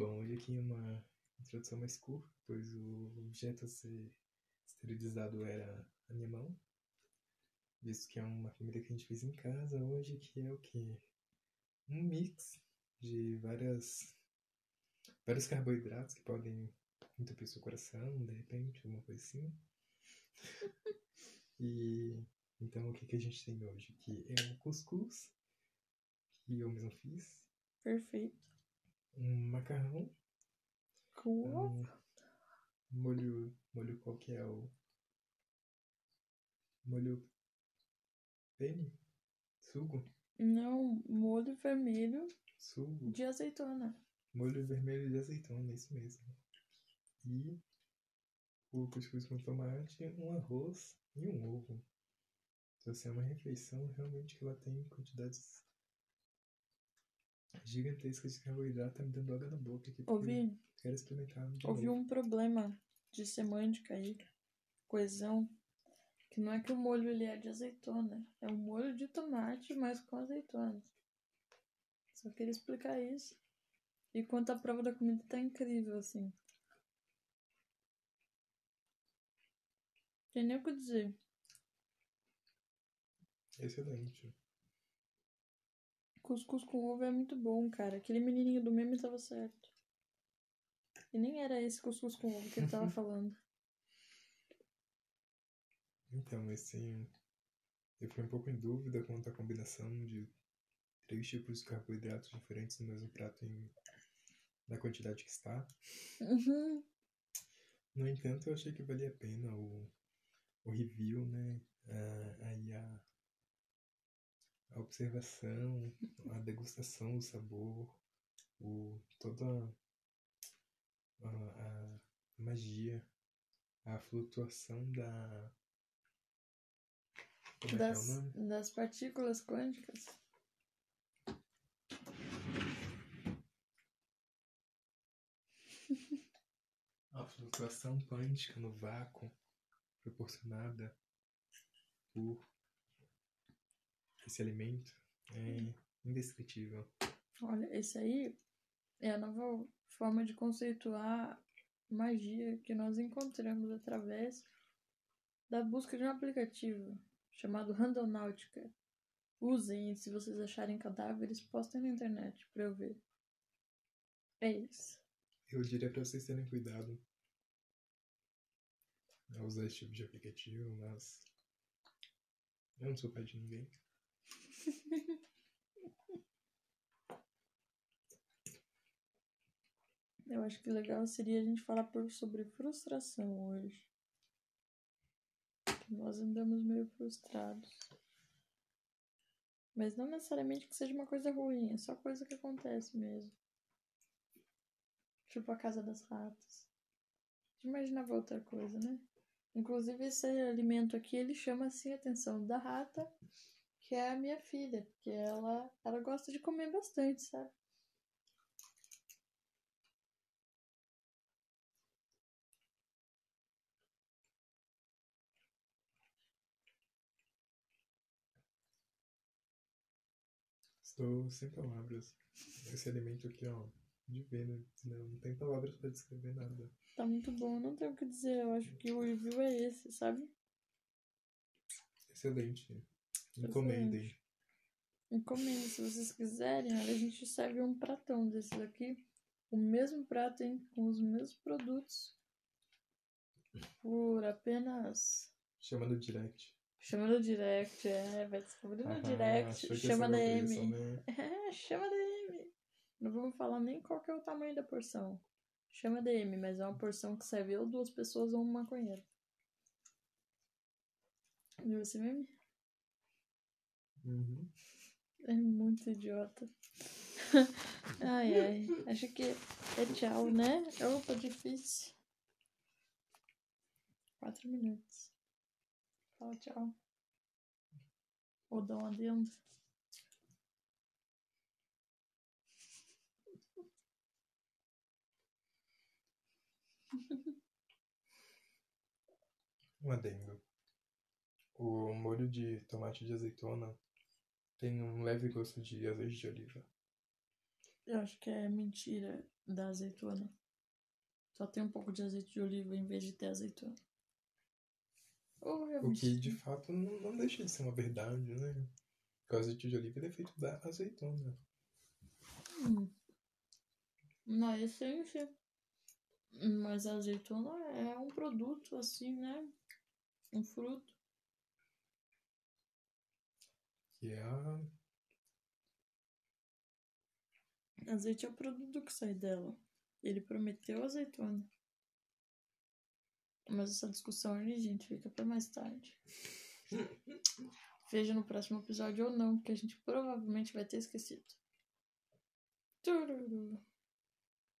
Bom, hoje aqui uma introdução mais curta, pois o objeto a ser esterilizado era a minha mão. Visto que é uma comida que a gente fez em casa hoje, que é o quê? Um mix de várias vários carboidratos que podem entupir seu coração, de repente, alguma coisa assim. e então o que, que a gente tem hoje? Que é o cuscuz, que eu mesmo fiz. Perfeito. Um macarrão. Com Um molho. Molho qual que é o. Molho. Pene? Sugo? Não, molho vermelho Sugo. de azeitona. Molho vermelho de azeitona, isso mesmo. E o cuscuz com tomate, um arroz e um ovo. Então, assim, é uma refeição realmente que ela tem quantidades gigantescas de carboidrato, tá me dando água na boca aqui. Ouvi, Quero experimentar ouvi novo. um problema de semântica aí. Coesão. Que não é que o molho ele é de azeitona. É um molho de tomate, mas com azeitona. Só queria explicar isso. E quanto a prova da comida tá incrível, assim. Tem nem o que dizer. Excelente. Cuscuz com ovo é muito bom, cara. Aquele menininho do meme tava certo. E nem era esse cuscuz com ovo que ele tava falando. Então, esse. Eu fiquei um pouco em dúvida quanto à combinação de três tipos de carboidratos diferentes no mesmo prato em... na quantidade que está. Uhum. No entanto, eu achei que valia a pena o, o review, né? Ah, aí a, a observação, a degustação do sabor, o, toda a, a magia, a flutuação da. É é o Das, nome? das partículas quânticas. A flutuação quântica no vácuo proporcionada por esse alimento é indescritível. Olha, esse aí é a nova forma de conceituar magia que nós encontramos através da busca de um aplicativo chamado Randonautica. Usem, e se vocês acharem cadáveres, postem na internet pra eu ver. É isso. Eu diria para vocês terem cuidado ao usar esse tipo de aplicativo, mas eu não sou pai de ninguém. Eu acho que legal seria a gente falar sobre frustração hoje. Nós andamos meio frustrados. Mas não necessariamente que seja uma coisa ruim, é só coisa que acontece mesmo. Tipo a casa das ratas. Imaginava outra coisa, né? Inclusive esse alimento aqui, ele chama assim a atenção da rata, que é a minha filha, que ela, ela gosta de comer bastante, sabe? Estou sem palavras. Esse alimento aqui, ó, de ver, né? Não, não tem palavras para descrever nada. Tá muito bom, não tenho o que dizer. Eu acho que o review é esse, sabe? Excelente. Encomendem. Encomenda, se vocês quiserem, olha, a gente serve um pratão desses aqui. O mesmo prato, hein? Com os mesmos produtos. Por apenas. Chama no direct. Chama no direct, é. Vai descobrir no Ah, direct. Chama essa era DM. a né? É, chama DM. Não vamos falar nem qual que é o tamanho da porção. Chama DM, mas é uma porção que serve ou duas pessoas ou um maconheiro. Viu esse meme? Uhum. É muito idiota. ai, ai. Acho que é tchau, né? Opa, difícil. Quatro minutos. Fala tchau. Ou dá um adendo. Um adendo. O molho de tomate de azeitona tem um leve gosto de azeite de oliva. Eu acho que é mentira da azeitona. Só tem um pouco de azeite de oliva em vez de ter azeitona. Ou O que de fato não, não deixa de ser uma verdade, né? Porque o azeite de oliva é feito da azeitona. Hum. Na essência. Mas a azeitona é um produto, assim, né? Um fruto. Que é. Azeite é o produto que sai dela. Ele prometeu azeitona. Mas essa discussão aí, gente, fica pra mais tarde. Veja no próximo episódio ou não, porque a gente provavelmente vai ter esquecido. Tururu.